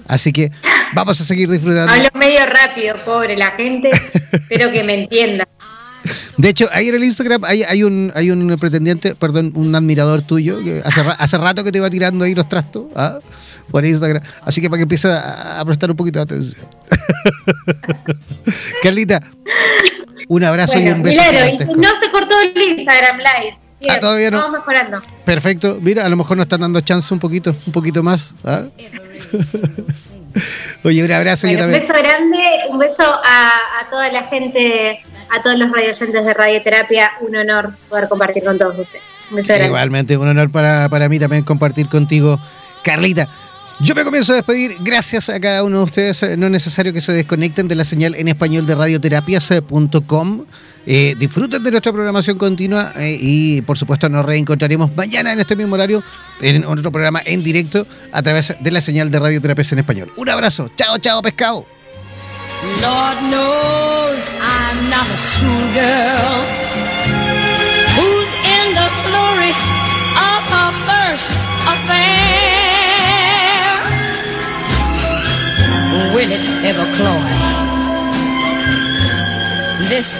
Así que vamos a seguir disfrutando. Hablo medio rápido, pobre la gente. Espero que me entienda. De hecho, ahí en el Instagram hay, hay, un, hay un pretendiente, perdón, un admirador tuyo, que hace, hace rato que te va tirando ahí los trastos. ¿ah? Por Instagram. Así que para que empiece a, prestar un poquito de atención. Carlita, un abrazo y un beso. Claro, y no se cortó el Instagram Live. Ah, todavía no. Vamos mejorando. Perfecto. Mira, a lo mejor nos están dando chance un poquito, un poquito más. ¿ah? Oye, un abrazo. Un beso grande, un beso a, toda la gente, a todos los radioyentes de Radioterapia. Un honor poder compartir con todos ustedes. Un beso grande. Igualmente, un honor para, para mí también compartir contigo, Carlita. Yo me comienzo a despedir. Gracias a cada uno de ustedes. No es necesario que se desconecten de la señal en español de radioterapias.com. Eh, disfruten de nuestra programación continua eh, y por supuesto nos reencontraremos mañana en este mismo horario en otro programa en directo a través de la señal de Radioterapias en español. Un abrazo. Chao, chao, pescado. Will it ever cloy? This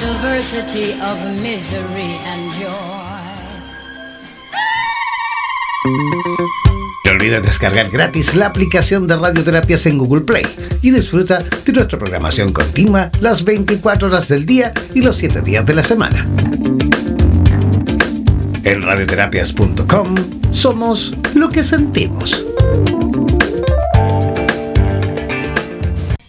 diversity of misery and joy. No olvides descargar gratis la aplicación de radioterapias en Google Play y disfruta de nuestra programación continua las 24 horas del día y los 7 días de la semana. En radioterapias.com somos lo que sentimos.